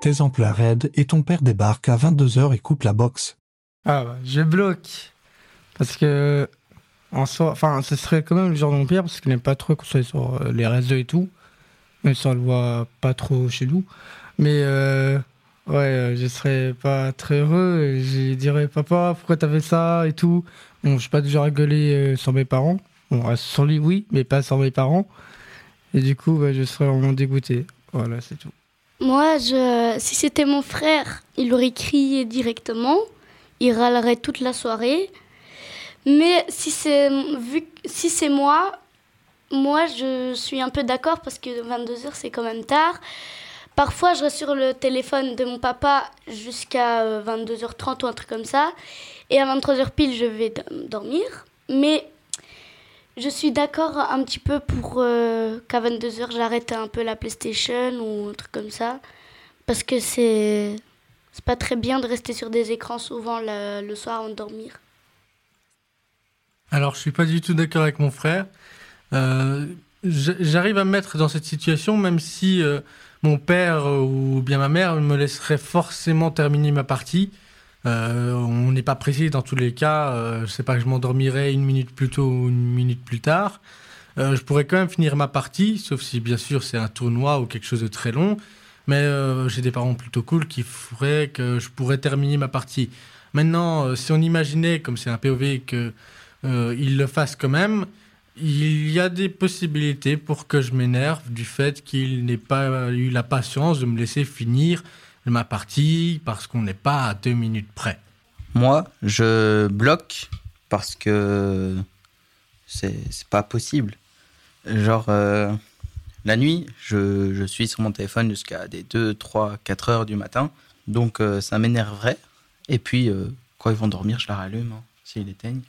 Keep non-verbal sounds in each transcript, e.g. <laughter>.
tes emplois raides et ton père débarque à 22h et coupe la boxe. Ah, bah, je bloque. Parce que, en soi, enfin, ce serait quand même le genre de mon père, parce qu'il n'aime pas trop qu'on soit sur euh, les réseaux et tout. Même si on le voit pas trop chez nous. Mais, euh, ouais, euh, je serais pas très heureux. Et je dirais, papa, pourquoi t'as fait ça et tout. Bon, je suis pas déjà rigolé euh, sur mes parents. Bon, sur lui, oui, mais pas sur mes parents. Et du coup, bah, je serais vraiment dégoûté. Voilà, c'est tout. Moi, je, si c'était mon frère, il aurait crié directement. Il râlerait toute la soirée. Mais si c'est vu si c'est moi, moi je suis un peu d'accord parce que 22h c'est quand même tard. Parfois je reste sur le téléphone de mon papa jusqu'à euh, 22h30 ou un truc comme ça. Et à 23h pile je vais dormir. Mais je suis d'accord un petit peu pour euh, qu'à 22h j'arrête un peu la PlayStation ou un truc comme ça. Parce que c'est c'est pas très bien de rester sur des écrans souvent le, soir avant de dormir. Alors, je suis pas du tout d'accord avec mon frère. Euh, J'arrive à me mettre dans cette situation, même si euh, mon père ou bien ma mère me laisserait forcément terminer ma partie. Euh, on n'est pas précis dans tous les cas. Euh, je sais pas je m'endormirai une minute plus tôt ou une minute plus tard. Euh, je pourrais quand même finir ma partie, sauf si bien sûr c'est un tournoi ou quelque chose de très long. Mais j'ai des parents plutôt cool qui feraient que je pourrais terminer ma partie. Maintenant, si on imaginait, comme c'est un POV, que il le fasse quand même, il y a des possibilités pour que je m'énerve du fait qu'il n'ait pas eu la patience de me laisser finir ma partie parce qu'on n'est pas à deux minutes près. Moi, je bloque parce que c'est c'est pas possible. Genre, euh, la nuit, je, je suis sur mon téléphone jusqu'à des 2, 3, 4 heures du matin. Donc, euh, ça m'énerverait. Et puis, euh, quand ils vont dormir, je la rallume, hein, s'ils éteignent.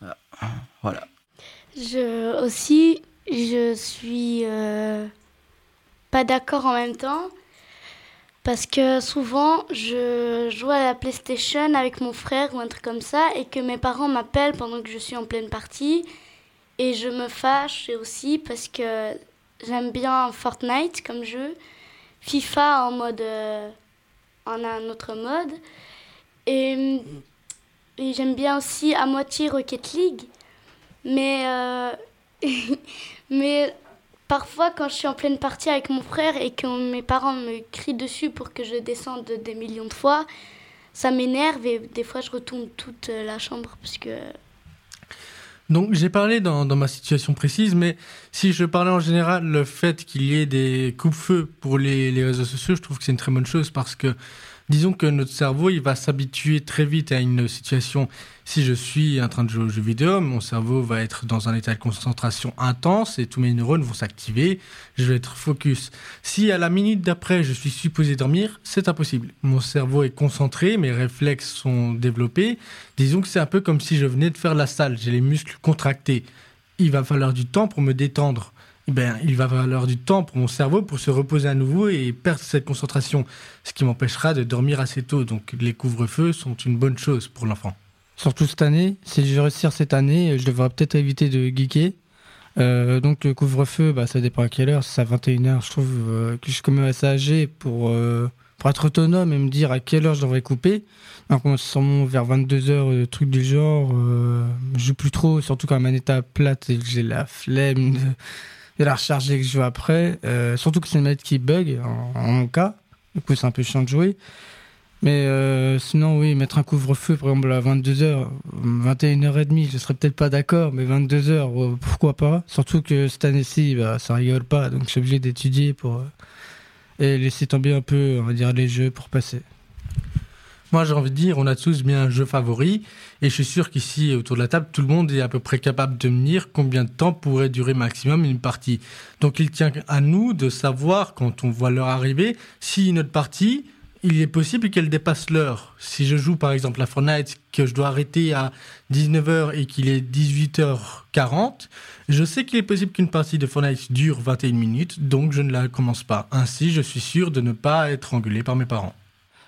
Voilà. Voilà. Je aussi, je suis euh, pas d'accord en même temps parce que souvent je joue à la PlayStation avec mon frère ou un truc comme ça et que mes parents m'appellent pendant que je suis en pleine partie. Et je me fâche aussi parce que j'aime bien Fortnite comme jeu, FIFA en mode euh, en un autre mode. Et, et j'aime bien aussi à moitié Rocket League. Mais, euh, <laughs> mais parfois, quand je suis en pleine partie avec mon frère et que mes parents me crient dessus pour que je descende des millions de fois, ça m'énerve et des fois, je retourne toute la chambre parce que. Donc j'ai parlé dans, ma situation précise, mais si je parlais en général, le fait qu'il y ait des coups-feu pour les, les réseaux sociaux, je trouve que c'est une très bonne chose parce que disons que notre cerveau, il va s'habituer très vite à une situation. Si je suis en train de jouer aux jeux vidéo, mon cerveau va être dans un état de concentration intense et tous mes neurones vont s'activer. Je vais être focus. Si à la minute d'après, je suis supposé dormir, c'est impossible. Mon cerveau est concentré, mes réflexes sont développés. Disons que c'est un peu comme si je venais de faire la salle. J'ai les muscles contractés. Il va falloir du temps pour me détendre. Eh ben, il va falloir du temps pour mon cerveau pour se reposer à nouveau et perdre cette concentration, ce qui m'empêchera de dormir assez tôt. Donc les couvre-feux sont une bonne chose pour l'enfant. Surtout cette année, si je réussir cette année, je devrais peut-être éviter de geeker. Euh, donc le couvre-feu, bah, ça dépend à quelle heure. Si c'est à 21h, je trouve euh, que je suis quand même assez âgé pour, euh, pour être autonome et me dire à quelle heure je devrais couper. Donc on sûrement vers 22h, le truc du genre. Je joue plus trop, surtout quand la manette est plate et que j'ai la flemme de, de la recharger que je joue après. Euh, surtout que c'est une manette qui bug en, mon cas. Du coup c'est un peu chiant de jouer. Mais euh, sinon, oui, mettre un couvre-feu, par exemple, à 22h, 21h30, je serais peut-être pas d'accord, mais 22h, euh, pourquoi pas? Surtout que cette année-ci, bah, ça rigole pas, donc je suis obligé d'étudier pour. et laisser tomber un peu, on va dire, les jeux pour passer. Moi, j'ai envie de dire, on a tous bien un jeu favori, et je suis sûr qu'ici, autour de la table, tout le monde est à peu près capable de me dire combien de temps pourrait durer maximum une partie. Donc, il tient à nous de savoir, quand on voit l'heure arriver, si notre partie, il est possible qu'elle dépasse l'heure. Si je joue, par exemple, à Fortnite, que je dois arrêter à 19h et qu'il est 18h40, je sais qu'il est possible qu'une partie de Fortnite dure 21 minutes, donc je ne la commence pas. Ainsi, je suis sûr de ne pas être engueulé par mes parents.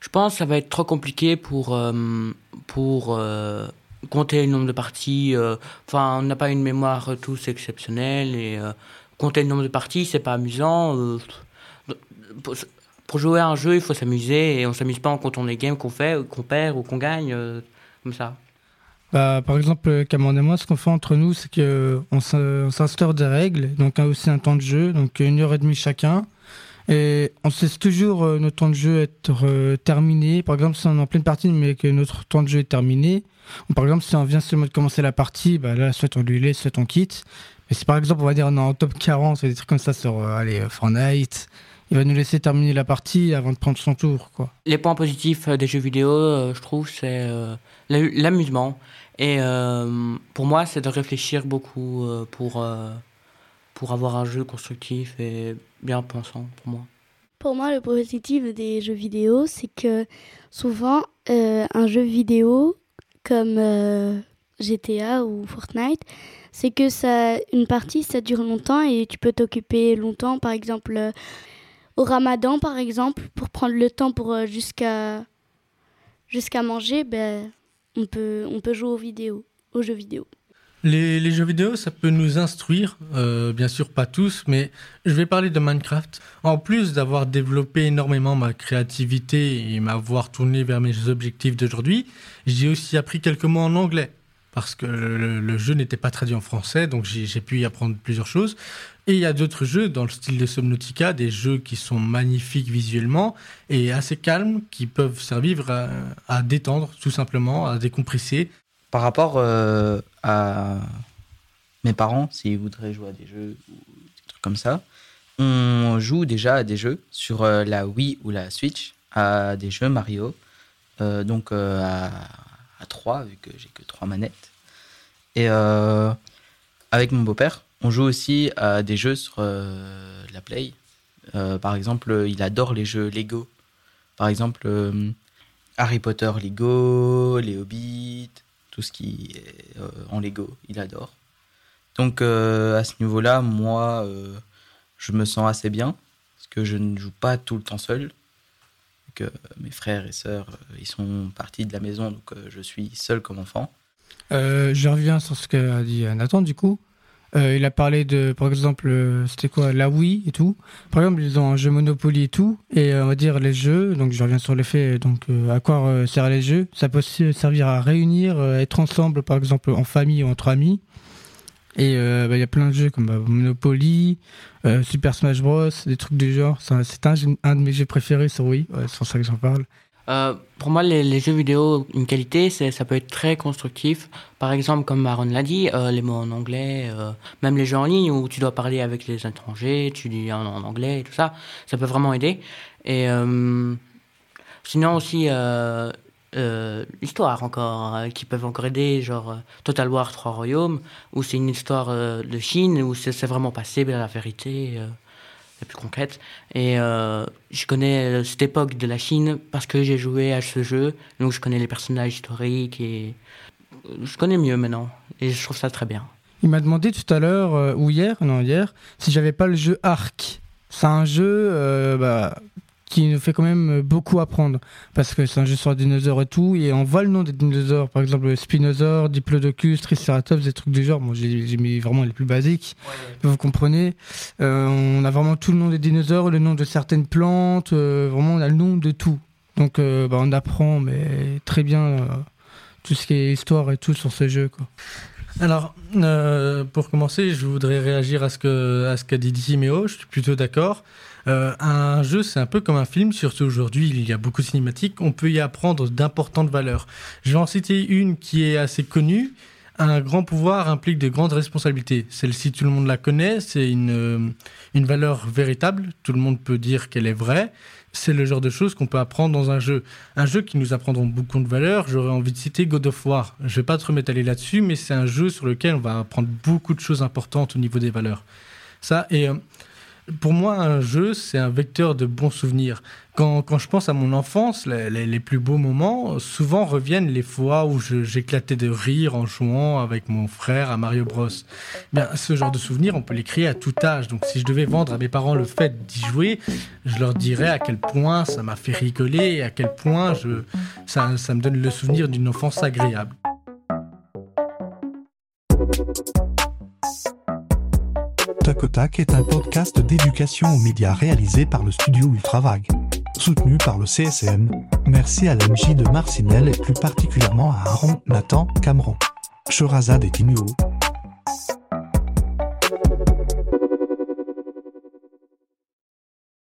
Je pense que ça va être trop compliqué pour, euh, pour euh, compter le nombre de parties. euh, Enfin, on n'a pas une mémoire tous exceptionnelle et compter le nombre de parties, c'est pas amusant. pour- jouer à un jeu, il faut s'amuser et on s'amuse pas en comptant les games qu'on fait, qu'on perd ou qu'on gagne, comme ça. Bah, par exemple, Cameron et moi, ce qu'on fait entre nous, c'est qu'on s'instaure des règles, donc aussi un temps de jeu, donc une heure et demie chacun. Et on sait toujours euh, notre temps de jeu être euh, terminé. Par exemple, si on est en pleine partie, mais que notre temps de jeu est terminé. Ou par exemple, si on vient seulement de commencer la partie, bah là, soit on lui laisse, soit on quitte. Mais si par exemple, on va dire, on est en top 40, des trucs comme ça sur allez, Fortnite, il va nous laisser terminer la partie avant de prendre son tour. Les points positifs euh, des jeux vidéo, euh, je trouve, c'est euh, l'amusement. Et pour moi, c'est de réfléchir beaucoup pour, pour avoir un jeu constructif et bien pensant pour moi. Pour moi, le positif des jeux vidéo, c'est que souvent, un jeu vidéo comme GTA ou Fortnite, c'est que ça, une partie, ça dure longtemps et tu peux t'occuper longtemps. Par exemple, au ramadan, par exemple, pour prendre le temps pour euh, jusqu'à jusqu'à manger, ben, on, peut, on peut jouer aux, vidéos, aux jeux vidéo. Les, jeux vidéo, ça peut nous instruire, euh, bien sûr pas tous, mais je vais parler de Minecraft. En plus d'avoir développé énormément ma créativité et m'avoir tourné vers mes objectifs d'aujourd'hui, j'ai aussi appris quelques mots en anglais parce que le, jeu n'était pas traduit en français, donc j'ai pu y apprendre plusieurs choses. Et il y a d'autres jeux dans le style de Subnautica, des jeux qui sont magnifiques visuellement et assez calmes, qui peuvent servir à, détendre tout simplement, à décompresser. Par rapport euh, à mes parents, s'ils voudraient jouer à des jeux ou des trucs comme ça, on joue déjà à des jeux sur euh, la Wii ou la Switch, à des jeux Mario, euh, donc à à 3, vu que j'ai que trois manettes. Et avec mon beau-père, on joue aussi à des jeux sur la Play. Par exemple, il adore les jeux Lego. Par exemple, Harry Potter Lego, les Hobbits, tout ce qui est en Lego, il adore. Donc à ce niveau-là, moi, je me sens assez bien, parce que je ne joue pas tout le temps seul que mes frères et sœurs, euh, ils sont partis de la maison, donc euh, je suis seul comme enfant. Euh, je reviens sur ce qu'a dit Nathan, du coup. Il a parlé de, par exemple, c'était quoi, la Wii et tout. Par exemple, ils ont un jeu Monopoly et tout, et on va dire les jeux. Donc, je reviens sur les faits. Donc, à quoi servent les jeux? Ça peut aussi servir à réunir, être ensemble, par exemple, en famille ou entre amis. Et euh, bah, il y a plein de jeux comme bah, Monopoly, euh, Super Smash Bros, des trucs du genre. C'est un, un, de mes jeux préférés sur Wii, c'est pour ça que j'en parle. Euh, pour moi, les, jeux vidéo, une qualité, ça peut être très constructif. Par exemple, comme Aaron l'a dit, les mots en anglais, même les jeux en ligne où tu dois parler avec les étrangers, tu dis en, en anglais et tout ça, ça peut vraiment aider. Et sinon aussi, euh, histoire encore, euh, qui peuvent encore aider, genre euh, Total War Trois Royaumes, où c'est une histoire de Chine, où c'est vraiment passé la vérité plus concrète. Et je connais cette époque de la Chine parce que j'ai joué à ce jeu, donc je connais les personnages historiques et je connais mieux maintenant. Et je trouve ça très bien. Il m'a demandé tout à l'heure, ou hier, non hier, si j'avais pas le jeu Arc. C'est un jeu bah, qui nous fait quand même beaucoup apprendre. Parce que c'est un jeu sur les dinosaures et tout, et on voit le nom des dinosaures, par exemple Spinosaure, Diplodocus, Triceratops, des trucs du genre. Bon, j'ai mis vraiment les plus basiques, vous comprenez. Euh, on a vraiment tout le nom des dinosaures, le nom de certaines plantes, euh, vraiment on a le nom de tout. Donc euh, bah, on apprend mais très bien tout ce qui est histoire et tout sur ce jeu. Quoi. Alors, pour commencer, je voudrais réagir à ce qu'a dit Timéo, je suis plutôt d'accord. Euh, un jeu, c'est un peu comme un film, surtout aujourd'hui, il y a beaucoup de cinématiques, on peut y apprendre d'importantes valeurs. Je vais en citer une qui est assez connue. Un grand pouvoir implique de grandes responsabilités. Celle-ci, tout le monde la connaît, c'est une, euh, une valeur véritable, tout le monde peut dire qu'elle est vraie. C'est le genre de choses qu'on peut apprendre dans un jeu. Un jeu qui nous apprendront beaucoup de valeurs, j'aurais envie de citer God of War. Je vais pas trop m'étaler là-dessus, mais c'est un jeu sur lequel on va apprendre beaucoup de choses importantes au niveau des valeurs. Ça, et euh, pour moi, un jeu, c'est un vecteur de bons souvenirs. Quand, quand je pense à mon enfance, les, les, plus beaux moments, souvent reviennent les fois où j'éclatais de rire en jouant avec mon frère à Mario Bros. Bien, ce genre de souvenirs, on peut les créer à tout âge. Donc, si je devais vendre à mes parents le fait d'y jouer, je leur dirais à quel point ça m'a fait rigoler et à quel point je, ça, ça me donne le souvenir d'une enfance agréable. Tac est un podcast d'éducation aux médias réalisé par le studio Ultravague. soutenu par le CSM. Merci à l'MJ de Marcinelle et plus particulièrement à Aaron, Nathan, Cameron, Sherazade et Tinuo